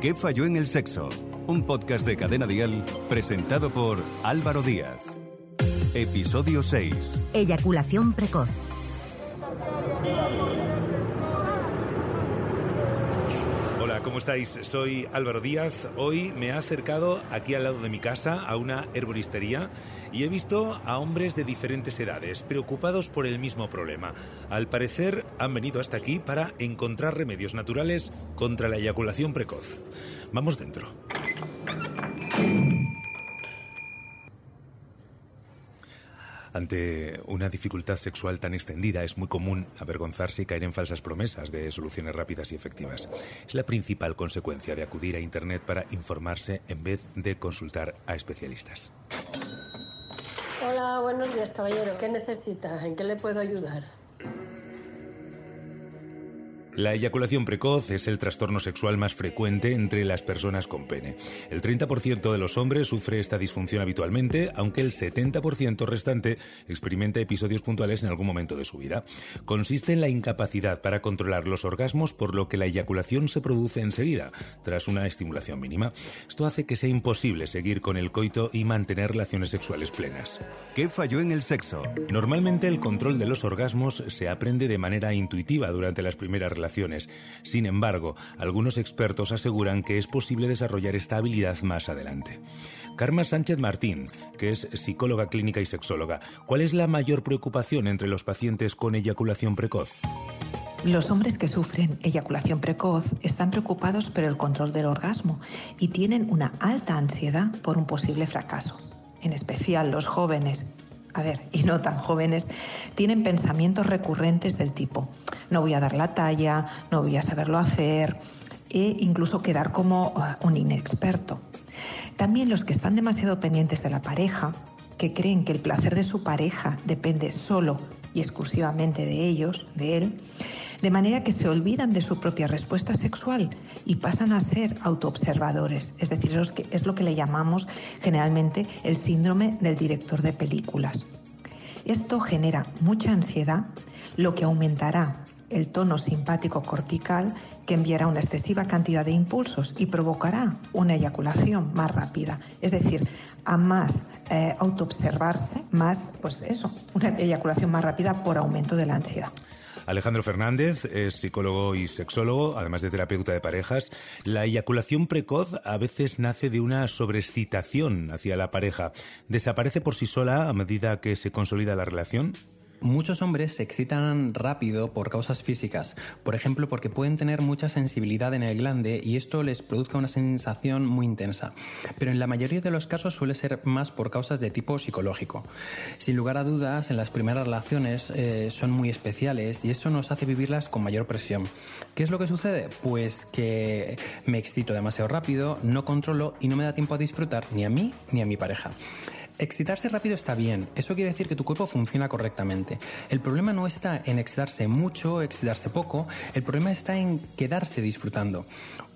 ¿Qué falló en el sexo? Un podcast de Cadena Dial presentado por Álvaro Díaz. Episodio 6. Eyaculación precoz. ¿Cómo estáis? Soy Álvaro Díaz. Hoy me he acercado aquí al lado de mi casa a una herboristería y he visto a hombres de diferentes edades preocupados por el mismo problema. Al parecer han venido hasta aquí para encontrar remedios naturales contra la eyaculación precoz. Vamos dentro. Ante una dificultad sexual tan extendida es muy común avergonzarse y caer en falsas promesas de soluciones rápidas y efectivas. Es la principal consecuencia de acudir a Internet para informarse en vez de consultar a especialistas. Hola, buenos días, caballero. ¿Qué necesita? ¿En qué le puedo ayudar? La eyaculación precoz es el trastorno sexual más frecuente entre las personas con pene. El 30% de los hombres sufre esta disfunción habitualmente, aunque el 70% restante experimenta episodios puntuales en algún momento de su vida. Consiste en la incapacidad para controlar los orgasmos, por lo que la eyaculación se produce enseguida, tras una estimulación mínima. Esto hace que sea imposible seguir con el coito y mantener relaciones sexuales plenas. ¿Qué falló en el sexo? Normalmente el control de los orgasmos se aprende de manera intuitiva durante las primeras relaciones. Sin embargo, algunos expertos aseguran que es posible desarrollar esta habilidad más adelante. Karma Sánchez Martín, que es psicóloga clínica y sexóloga, ¿cuál es la mayor preocupación entre los pacientes con eyaculación precoz? Los hombres que sufren eyaculación precoz están preocupados por el control del orgasmo y tienen una alta ansiedad por un posible fracaso. En especial los jóvenes, a ver, y no tan jóvenes, tienen pensamientos recurrentes del tipo, no voy a dar la talla, no voy a saberlo hacer e incluso quedar como uh, un inexperto. También los que están demasiado pendientes de la pareja, que creen que el placer de su pareja depende solo y exclusivamente de ellos, de él, de manera que se olvidan de su propia respuesta sexual y pasan a ser autoobservadores, es decir, es lo que le llamamos generalmente el síndrome del director de películas. Esto genera mucha ansiedad, lo que aumentará el tono simpático cortical que enviará una excesiva cantidad de impulsos y provocará una eyaculación más rápida. Es decir, a más eh, autoobservarse, más, pues eso, una eyaculación más rápida por aumento de la ansiedad. Alejandro Fernández es psicólogo y sexólogo, además de terapeuta de parejas. La eyaculación precoz a veces nace de una sobreexcitación hacia la pareja. ¿Desaparece por sí sola a medida que se consolida la relación? Muchos hombres se excitan rápido por causas físicas, por ejemplo porque pueden tener mucha sensibilidad en el glande y esto les produzca una sensación muy intensa, pero en la mayoría de los casos suele ser más por causas de tipo psicológico. Sin lugar a dudas, en las primeras relaciones eh, son muy especiales y eso nos hace vivirlas con mayor presión. ¿Qué es lo que sucede? Pues que me excito demasiado rápido, no controlo y no me da tiempo a disfrutar ni a mí ni a mi pareja. Excitarse rápido está bien, eso quiere decir que tu cuerpo funciona correctamente. El problema no está en excitarse mucho excitarse poco, el problema está en quedarse disfrutando.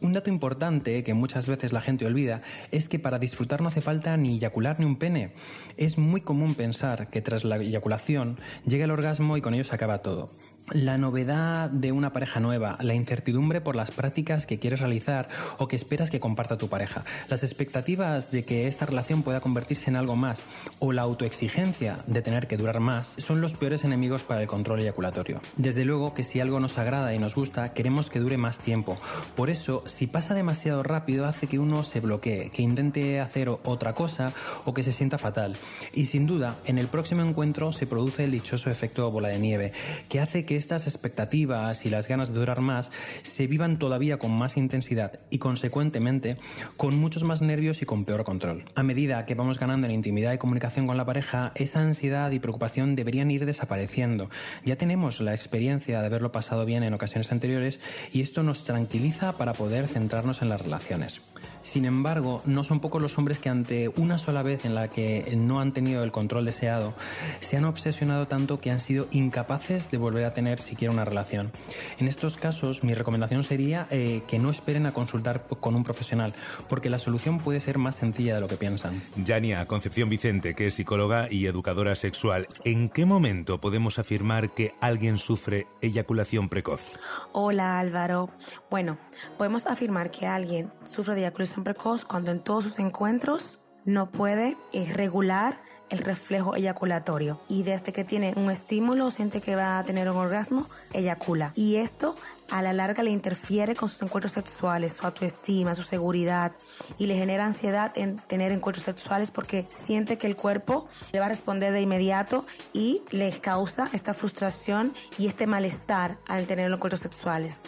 Un dato importante que muchas veces la gente olvida es que para disfrutar no hace falta ni eyacular ni un pene. Es muy común pensar que tras la eyaculación llega el orgasmo y con ello se acaba todo. La novedad de una pareja nueva, la incertidumbre por las prácticas que quieres realizar o que esperas que comparta tu pareja, las expectativas de que esta relación pueda convertirse en algo más o la autoexigencia de tener que durar más son los peores enemigos para el control eyaculatorio. Desde luego que si algo nos agrada y nos gusta, queremos que dure más tiempo. Por eso, si pasa demasiado rápido, hace que uno se bloquee, que intente hacer otra cosa o que se sienta fatal. Y sin duda, en el próximo encuentro se produce el dichoso efecto bola de nieve, que hace que estas expectativas y las ganas de durar más se vivan todavía con más intensidad y consecuentemente con muchos más nervios y con peor control. A medida que vamos ganando en intimidad y comunicación con la pareja, esa ansiedad y preocupación deberían ir desapareciendo. Ya tenemos la experiencia de haberlo pasado bien en ocasiones anteriores y esto nos tranquiliza para poder centrarnos en las relaciones. Sin embargo, no son pocos los hombres que ante una sola vez en la que no han tenido el control deseado, se han obsesionado tanto que han sido incapaces de volver a tener siquiera una relación. En estos casos, mi recomendación sería eh, que no esperen a consultar con un profesional, porque la solución puede ser más sencilla de lo que piensan. Yania Concepción Vicente, que es psicóloga y educadora sexual, ¿en qué momento podemos afirmar que alguien sufre eyaculación precoz? Hola Álvaro. Bueno, podemos afirmar que alguien sufre de eyaculación precoz cuando en todos sus encuentros no puede eh, regular el reflejo eyaculatorio y desde que tiene un estímulo siente que va a tener un orgasmo, eyacula. Y esto a la larga le interfiere con sus encuentros sexuales, su autoestima, su seguridad y le genera ansiedad en tener encuentros sexuales porque siente que el cuerpo le va a responder de inmediato y le causa esta frustración y este malestar al tener encuentros sexuales.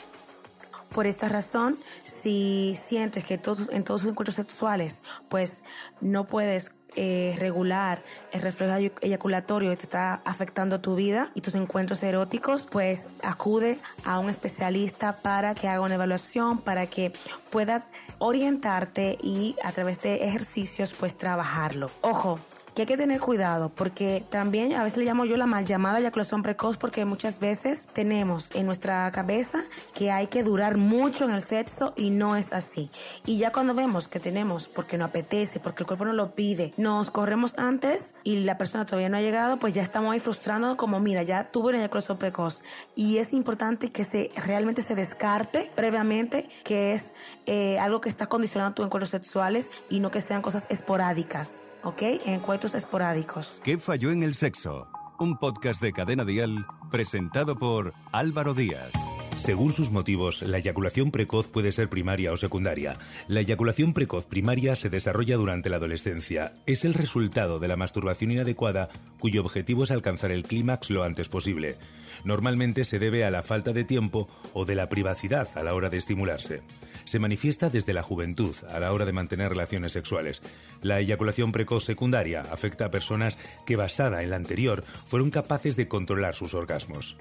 Por esta razón, si sientes que en todos tus encuentros sexuales, pues no puedes eh, regular el reflejo eyaculatorio que te está afectando tu vida y tus encuentros eróticos, pues acude a un especialista para que haga una evaluación, para que pueda orientarte y a través de ejercicios pues trabajarlo. Ojo, que hay que tener cuidado porque también a veces le llamo yo la mal llamada eyaculación precoz porque muchas veces tenemos en nuestra cabeza que hay que durar mucho en el sexo y no es así. Y ya cuando vemos que tenemos porque no apetece, porque el cuerpo no lo pide, nos corremos antes y la persona todavía no ha llegado, pues ya estamos ahí frustrando como mira, ya tuve una eyaculación precoz. Y es importante que se realmente se descarte previamente que es eh, algo que está condicionando tus encuentros sexuales y no que sean cosas esporádicas. ¿Ok? Encuentros esporádicos. ¿Qué falló en el sexo? Un podcast de Cadena Dial presentado por Álvaro Díaz. Según sus motivos, la eyaculación precoz puede ser primaria o secundaria. La eyaculación precoz primaria se desarrolla durante la adolescencia. Es el resultado de la masturbación inadecuada cuyo objetivo es alcanzar el clímax lo antes posible. Normalmente se debe a la falta de tiempo o de la privacidad a la hora de estimularse. Se manifiesta desde la juventud a la hora de mantener relaciones sexuales. La eyaculación precoz secundaria afecta a personas que basada en la anterior fueron capaces de controlar sus orgasmos.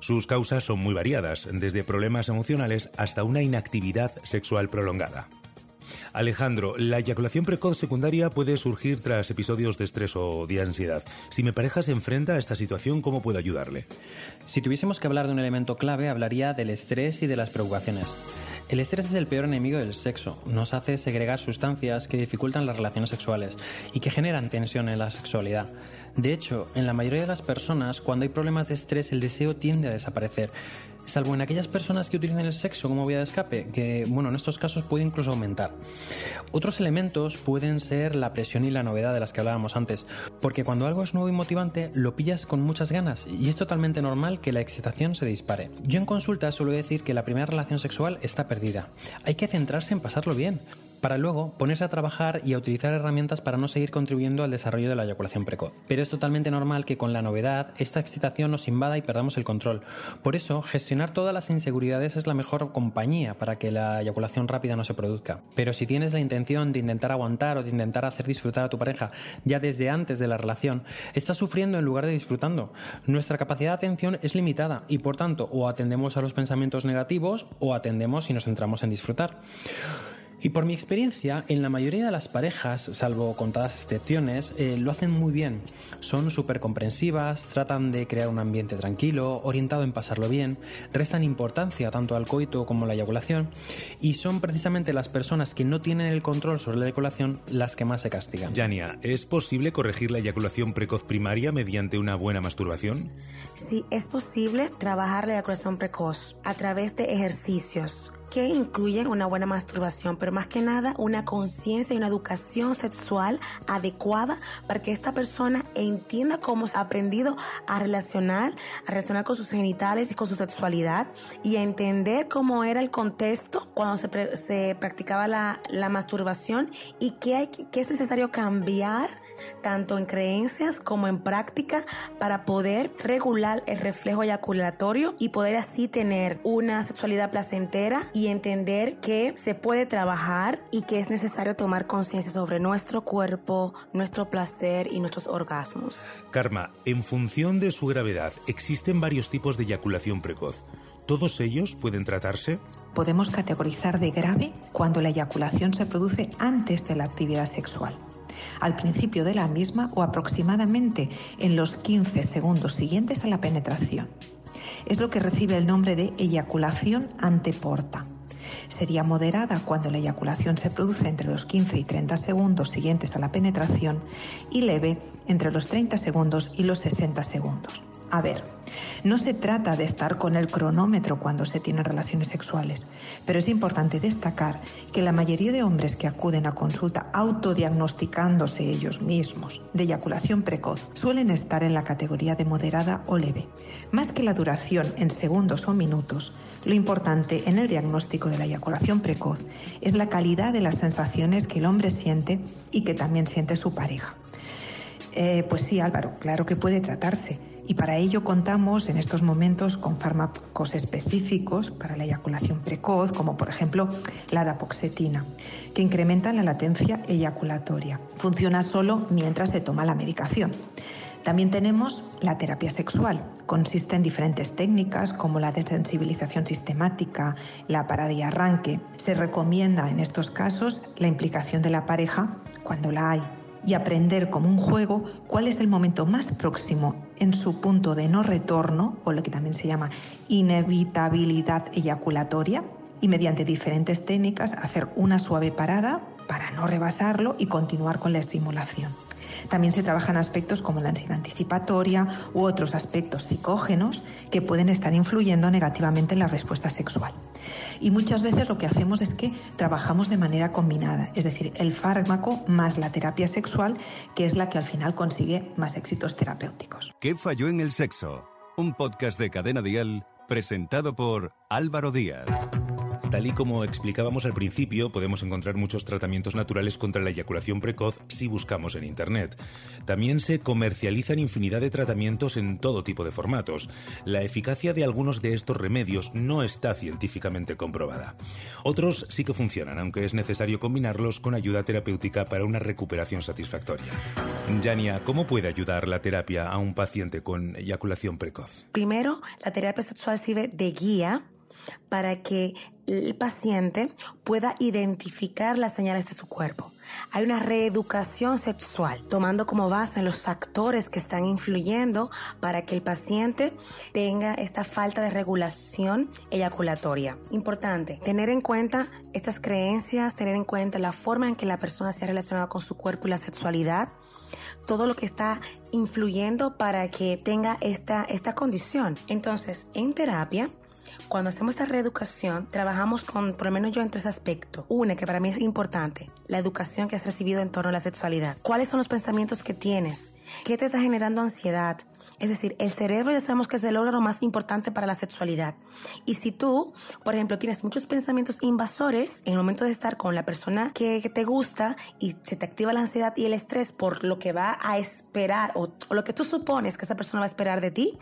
Sus causas son muy variadas, desde problemas emocionales hasta una inactividad sexual prolongada. Alejandro, la eyaculación precoz secundaria puede surgir tras episodios de estrés o de ansiedad. Si mi pareja se enfrenta a esta situación, ¿cómo puedo ayudarle? Si tuviésemos que hablar de un elemento clave, hablaría del estrés y de las preocupaciones. El estrés es el peor enemigo del sexo. Nos hace segregar sustancias que dificultan las relaciones sexuales y que generan tensión en la sexualidad. De hecho, en la mayoría de las personas, cuando hay problemas de estrés, el deseo tiende a desaparecer salvo en aquellas personas que utilizan el sexo como vía de escape, que bueno, en estos casos puede incluso aumentar. Otros elementos pueden ser la presión y la novedad de las que hablábamos antes, porque cuando algo es nuevo y motivante, lo pillas con muchas ganas y es totalmente normal que la excitación se dispare. Yo en consulta suelo decir que la primera relación sexual está perdida. Hay que centrarse en pasarlo bien para luego ponerse a trabajar y a utilizar herramientas para no seguir contribuyendo al desarrollo de la eyaculación precoz. Pero es totalmente normal que con la novedad esta excitación nos invada y perdamos el control. Por eso, gestionar todas las inseguridades es la mejor compañía para que la eyaculación rápida no se produzca. Pero si tienes la intención de intentar aguantar o de intentar hacer disfrutar a tu pareja ya desde antes de la relación, estás sufriendo en lugar de disfrutando. Nuestra capacidad de atención es limitada y por tanto o atendemos a los pensamientos negativos o atendemos y nos centramos en disfrutar. Y por mi experiencia, en la mayoría de las parejas, salvo contadas excepciones, eh, lo hacen muy bien. Son súper comprensivas, tratan de crear un ambiente tranquilo, orientado en pasarlo bien, restan importancia tanto al coito como a la eyaculación y son precisamente las personas que no tienen el control sobre la eyaculación las que más se castigan. Yania, ¿es posible corregir la eyaculación precoz primaria mediante una buena masturbación? Sí, es posible trabajar la eyaculación precoz a través de ejercicios que incluyen una buena masturbación, pero más que nada una conciencia y una educación sexual adecuada para que esta persona entienda cómo se ha aprendido a relacionar, a relacionar con sus genitales y con su sexualidad y a entender cómo era el contexto cuando se, se practicaba la, la masturbación y qué, hay, qué es necesario cambiar tanto en creencias como en práctica, para poder regular el reflejo eyaculatorio y poder así tener una sexualidad placentera y entender que se puede trabajar y que es necesario tomar conciencia sobre nuestro cuerpo, nuestro placer y nuestros orgasmos. Karma, en función de su gravedad, existen varios tipos de eyaculación precoz. ¿Todos ellos pueden tratarse? Podemos categorizar de grave cuando la eyaculación se produce antes de la actividad sexual al principio de la misma o aproximadamente en los 15 segundos siguientes a la penetración. Es lo que recibe el nombre de eyaculación anteporta. Sería moderada cuando la eyaculación se produce entre los 15 y 30 segundos siguientes a la penetración y leve entre los 30 segundos y los 60 segundos. A ver, no se trata de estar con el cronómetro cuando se tienen relaciones sexuales, pero es importante destacar que la mayoría de hombres que acuden a consulta autodiagnosticándose ellos mismos de eyaculación precoz suelen estar en la categoría de moderada o leve. Más que la duración en segundos o minutos, lo importante en el diagnóstico de la eyaculación precoz es la calidad de las sensaciones que el hombre siente y que también siente su pareja. Eh, pues sí, Álvaro, claro que puede tratarse y para ello contamos en estos momentos con fármacos específicos para la eyaculación precoz, como por ejemplo la dapoxetina, que incrementan la latencia eyaculatoria. Funciona solo mientras se toma la medicación. También tenemos la terapia sexual. Consiste en diferentes técnicas como la desensibilización sistemática, la parada y arranque. Se recomienda en estos casos la implicación de la pareja cuando la hay y aprender como un juego cuál es el momento más próximo en su punto de no retorno, o lo que también se llama inevitabilidad eyaculatoria, y mediante diferentes técnicas hacer una suave parada para no rebasarlo y continuar con la estimulación. También se trabajan aspectos como la ansiedad anticipatoria u otros aspectos psicógenos que pueden estar influyendo negativamente en la respuesta sexual. Y muchas veces lo que hacemos es que trabajamos de manera combinada, es decir, el fármaco más la terapia sexual, que es la que al final consigue más éxitos terapéuticos. ¿Qué falló en el sexo? Un podcast de Cadena Dial presentado por Álvaro Díaz. Tal y como explicábamos al principio, podemos encontrar muchos tratamientos naturales contra la eyaculación precoz si buscamos en Internet. También se comercializan infinidad de tratamientos en todo tipo de formatos. La eficacia de algunos de estos remedios no está científicamente comprobada. Otros sí que funcionan, aunque es necesario combinarlos con ayuda terapéutica para una recuperación satisfactoria. Yania, ¿cómo puede ayudar la terapia a un paciente con eyaculación precoz? Primero, la terapia sexual sirve de guía para que el paciente pueda identificar las señales de su cuerpo. Hay una reeducación sexual, tomando como base los factores que están influyendo para que el paciente tenga esta falta de regulación eyaculatoria. Importante, tener en cuenta estas creencias, tener en cuenta la forma en que la persona se ha relacionado con su cuerpo y la sexualidad, todo lo que está influyendo para que tenga esta, esta condición. Entonces, en terapia, cuando hacemos esta reeducación, trabajamos con, por lo menos yo, en tres aspectos. Una, que para mí es importante, la educación que has recibido en torno a la sexualidad. ¿Cuáles son los pensamientos que tienes? ¿Qué te está generando ansiedad? Es decir, el cerebro ya sabemos que es el órgano más importante para la sexualidad. Y si tú, por ejemplo, tienes muchos pensamientos invasores en el momento de estar con la persona que, te gusta y se te activa la ansiedad y el estrés por lo que va a esperar o, lo que tú supones que esa persona va a esperar de ti,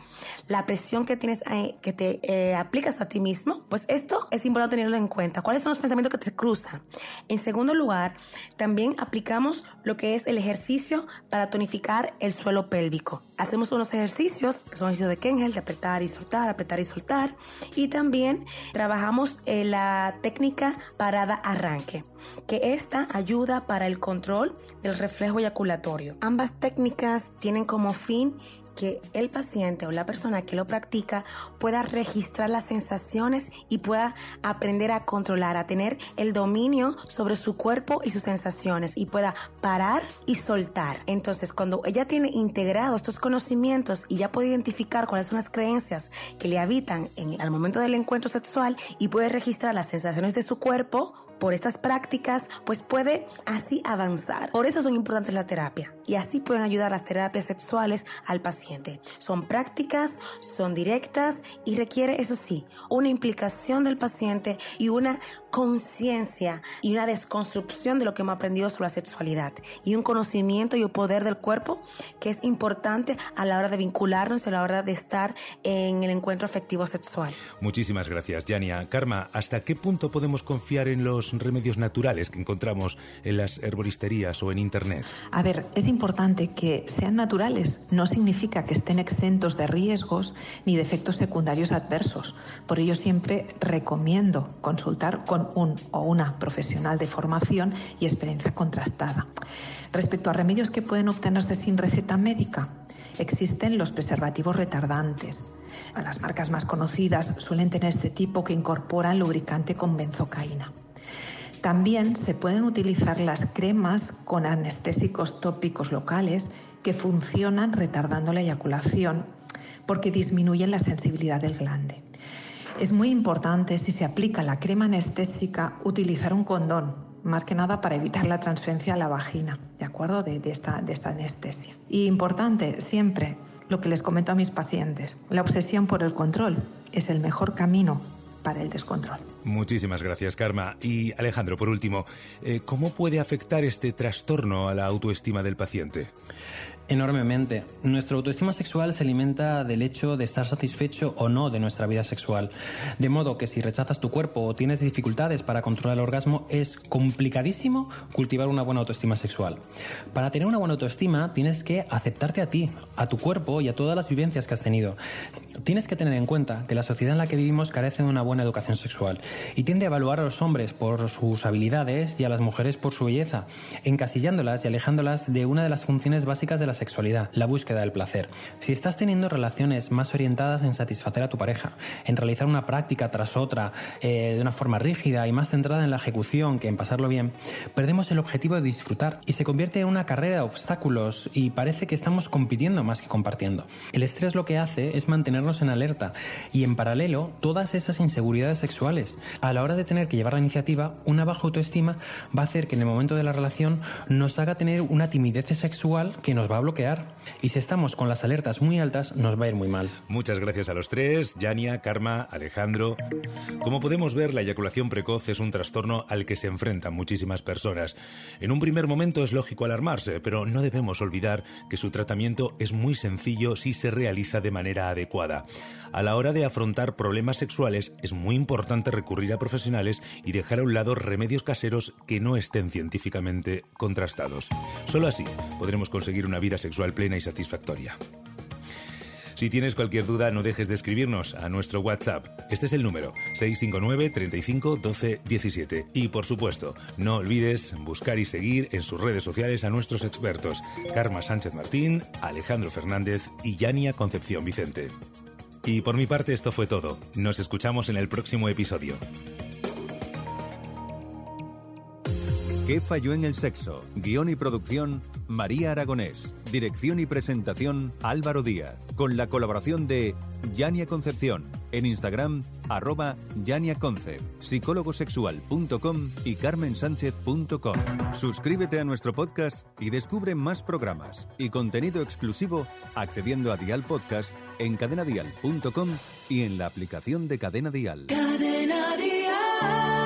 la presión que tienes eh, que te eh, aplicas a ti mismo, pues esto es importante tenerlo en cuenta. ¿Cuáles son los pensamientos que te cruzan? En segundo lugar, también aplicamos lo que es el ejercicio para tonificar el suelo pélvico. Hacemos unos ejercicios, que son ejercicios de Kengel, de apretar y soltar, apretar y soltar. Y también trabajamos en la técnica parada arranque, que esta ayuda para el control del reflejo eyaculatorio. Ambas técnicas tienen como fin que el paciente o la persona que lo practica pueda registrar las sensaciones y pueda aprender a controlar, a tener el dominio sobre su cuerpo y sus sensaciones y pueda parar y soltar. Entonces, cuando ella tiene integrados estos conocimientos y ya puede identificar cuáles son las creencias que le habitan en, al momento del encuentro sexual y puede registrar las sensaciones de su cuerpo, por estas prácticas, pues puede así avanzar. Por eso son importantes la terapia y así pueden ayudar las terapias sexuales al paciente. Son prácticas, son directas y requiere, eso sí, una implicación del paciente y una conciencia y una desconstrucción de lo que hemos aprendido sobre la sexualidad y un conocimiento y un poder del cuerpo que es importante a la hora de vincularnos, a la hora de estar en el encuentro afectivo sexual. Muchísimas gracias, Yania. Karma, ¿hasta qué punto podemos confiar en los remedios naturales que encontramos en las herboristerías o en Internet? A ver, es importante importante que sean naturales. No significa que estén exentos de riesgos ni de efectos secundarios adversos. Por ello siempre recomiendo consultar con un o una profesional de formación y experiencia contrastada. Respecto a remedios que pueden obtenerse sin receta médica, existen los preservativos retardantes. Las marcas más conocidas suelen tener este tipo que incorporan lubricante con benzocaína. También se pueden utilizar las cremas con anestésicos tópicos locales que funcionan retardando la eyaculación porque disminuyen la sensibilidad del glande. Es muy importante si se aplica la crema anestésica utilizar un condón, más que nada para evitar la transferencia a la vagina, ¿de acuerdo? De, esta, de esta anestesia. Y importante, siempre lo que les comento a mis pacientes, la obsesión por el control es el mejor camino para el descontrol. Muchísimas gracias, Karma. Y Alejandro, por último, eh, ¿cómo puede afectar este trastorno a la autoestima del paciente? Enormemente. Nuestra autoestima sexual se alimenta del hecho de estar satisfecho o no de nuestra vida sexual. De modo que si rechazas tu cuerpo o tienes dificultades para controlar el orgasmo, es complicadísimo cultivar una buena autoestima sexual. Para tener una buena autoestima tienes que aceptarte a ti, a tu cuerpo y a todas las vivencias que has tenido. Tienes que tener en cuenta que la sociedad en la que vivimos carece de una buena educación sexual y tiende a evaluar a los hombres por sus habilidades y a las mujeres por su belleza, encasillándolas y alejándolas de una de las funciones básicas de la sexualidad, la búsqueda del placer. Si estás teniendo relaciones más orientadas en satisfacer a tu pareja, en realizar una práctica tras otra eh, de una forma rígida y más centrada en la ejecución que en pasarlo bien, perdemos el objetivo de disfrutar y se convierte en una carrera de obstáculos y parece que estamos compitiendo más que compartiendo. El estrés lo que hace es mantenernos en alerta y en paralelo todas esas inseguridades sexuales. A la hora de tener que llevar la iniciativa, una baja autoestima va a hacer que en el momento de la relación nos haga tener una timidez sexual que nos va a bloquear. Y si estamos con las alertas muy altas, nos va a ir muy mal. Muchas gracias a los tres, Yania, Karma, Alejandro. Como podemos ver, la eyaculación precoz es un trastorno al que se enfrentan muchísimas personas. En un primer momento es lógico alarmarse, pero no debemos olvidar que su tratamiento es muy sencillo si se realiza de manera adecuada. A la hora de afrontar problemas sexuales es muy importante recurrir a profesionales y dejar a un lado remedios caseros que no estén científicamente contrastados. Solo así podremos conseguir una sexual plena y satisfactoria. Si tienes cualquier duda, no dejes de escribirnos a nuestro WhatsApp. Este es el número 659 35 12 17. Y por supuesto, no olvides buscar y seguir en sus redes sociales a nuestros expertos, Karma Sánchez Martín, Alejandro Fernández y Yania Concepción Vicente. Y por mi parte esto fue todo. Nos escuchamos en el próximo episodio. ¿Qué falló en el sexo? Guión y producción, María Aragonés. Dirección y presentación, Álvaro Díaz. Con la colaboración de Yania Concepción. En Instagram, arroba YaniaConcept, psicólogosexual.com y carmensánchez.com. Suscríbete a nuestro podcast y descubre más programas y contenido exclusivo accediendo a Dial Podcast en cadenadial.com y en la aplicación de Cadena Dial. Cadena Dial.